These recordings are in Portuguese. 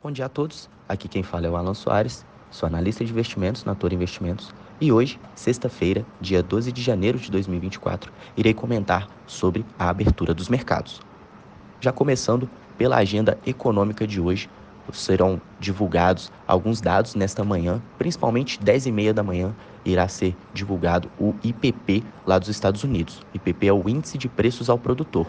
Bom dia a todos. Aqui quem fala é o Alan Soares, sou analista de investimentos na Toro Investimentos e hoje, sexta-feira, dia 12 de janeiro de 2024, irei comentar sobre a abertura dos mercados. Já começando pela agenda econômica de hoje, serão divulgados alguns dados nesta manhã, principalmente 10 e meia da manhã irá ser divulgado o IPP lá dos Estados Unidos. IPP é o Índice de Preços ao Produtor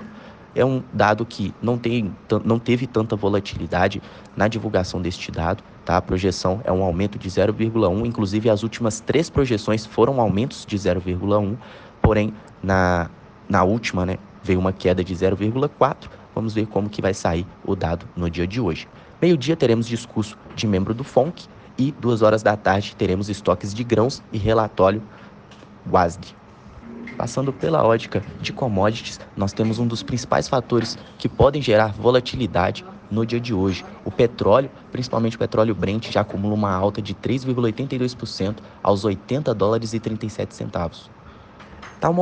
é um dado que não, tem, não teve tanta volatilidade na divulgação deste dado. Tá? A projeção é um aumento de 0,1, inclusive as últimas três projeções foram aumentos de 0,1, porém na, na última né, veio uma queda de 0,4. Vamos ver como que vai sair o dado no dia de hoje. Meio-dia teremos discurso de membro do FONC e duas horas da tarde teremos estoques de grãos e relatório WASD. Passando pela ótica de commodities, nós temos um dos principais fatores que podem gerar volatilidade no dia de hoje. O petróleo, principalmente o petróleo Brent, já acumula uma alta de 3,82% aos 80 dólares e 37 centavos. Tal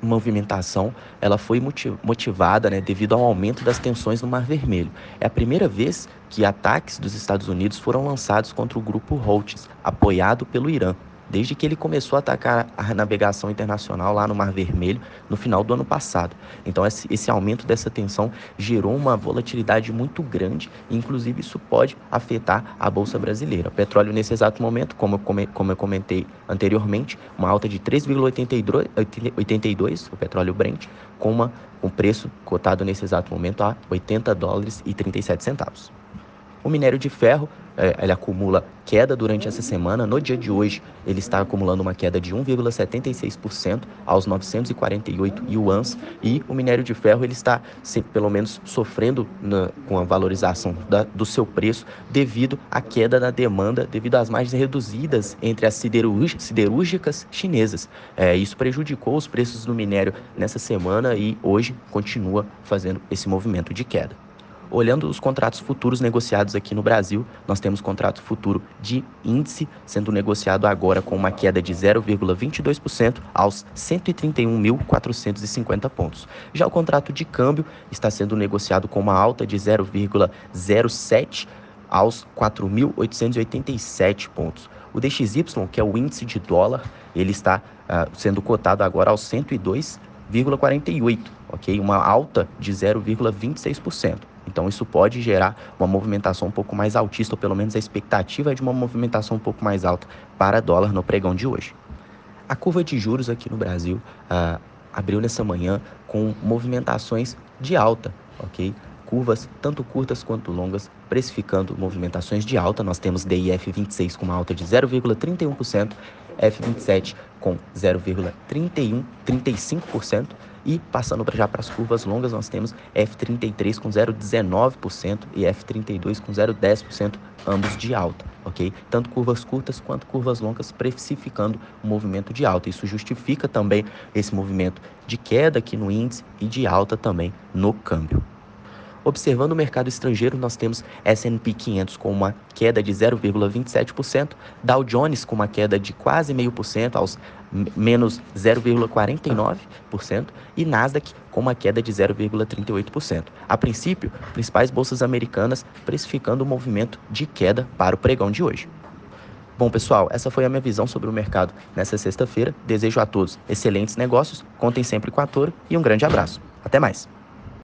movimentação ela foi motivada né, devido ao aumento das tensões no Mar Vermelho. É a primeira vez que ataques dos Estados Unidos foram lançados contra o grupo Houthis, apoiado pelo Irã desde que ele começou a atacar a navegação internacional lá no Mar Vermelho no final do ano passado. Então, esse, esse aumento dessa tensão gerou uma volatilidade muito grande, e, inclusive isso pode afetar a Bolsa Brasileira. O petróleo, nesse exato momento, como eu, como eu comentei anteriormente, uma alta de 3,82, o petróleo Brent, com uma, um preço cotado nesse exato momento a 80 dólares e 37 centavos. O minério de ferro é, ele acumula queda durante essa semana. No dia de hoje, ele está acumulando uma queda de 1,76% aos 948 yuans e o minério de ferro ele está, sempre, pelo menos, sofrendo na, com a valorização da, do seu preço devido à queda da demanda, devido às margens reduzidas entre as siderúrgicas chinesas. É, isso prejudicou os preços do minério nessa semana e hoje continua fazendo esse movimento de queda. Olhando os contratos futuros negociados aqui no Brasil, nós temos contrato futuro de índice sendo negociado agora com uma queda de 0,22% aos 131.450 pontos. Já o contrato de câmbio está sendo negociado com uma alta de 0,07 aos 4.887 pontos. O DXY, que é o índice de dólar, ele está uh, sendo cotado agora aos 102,48, ok? Uma alta de 0,26%. Então isso pode gerar uma movimentação um pouco mais altista, ou pelo menos a expectativa é de uma movimentação um pouco mais alta para dólar no pregão de hoje. A curva de juros aqui no Brasil uh, abriu nessa manhã com movimentações de alta, ok? Curvas tanto curtas quanto longas precificando movimentações de alta. Nós temos DIF 26 com uma alta de 0,31%, F27 com 0,3135% e passando já para as curvas longas, nós temos F33 com 0,19% e F32 com 0,10%, ambos de alta, ok? Tanto curvas curtas quanto curvas longas precificando o movimento de alta. Isso justifica também esse movimento de queda aqui no índice e de alta também no câmbio. Observando o mercado estrangeiro, nós temos S&P 500 com uma queda de 0,27%, Dow Jones com uma queda de quase 0,5% aos menos 0,49% e Nasdaq com uma queda de 0,38%. A princípio, principais bolsas americanas precificando o movimento de queda para o pregão de hoje. Bom, pessoal, essa foi a minha visão sobre o mercado nessa sexta-feira. Desejo a todos excelentes negócios, contem sempre com a Toro e um grande abraço. Até mais!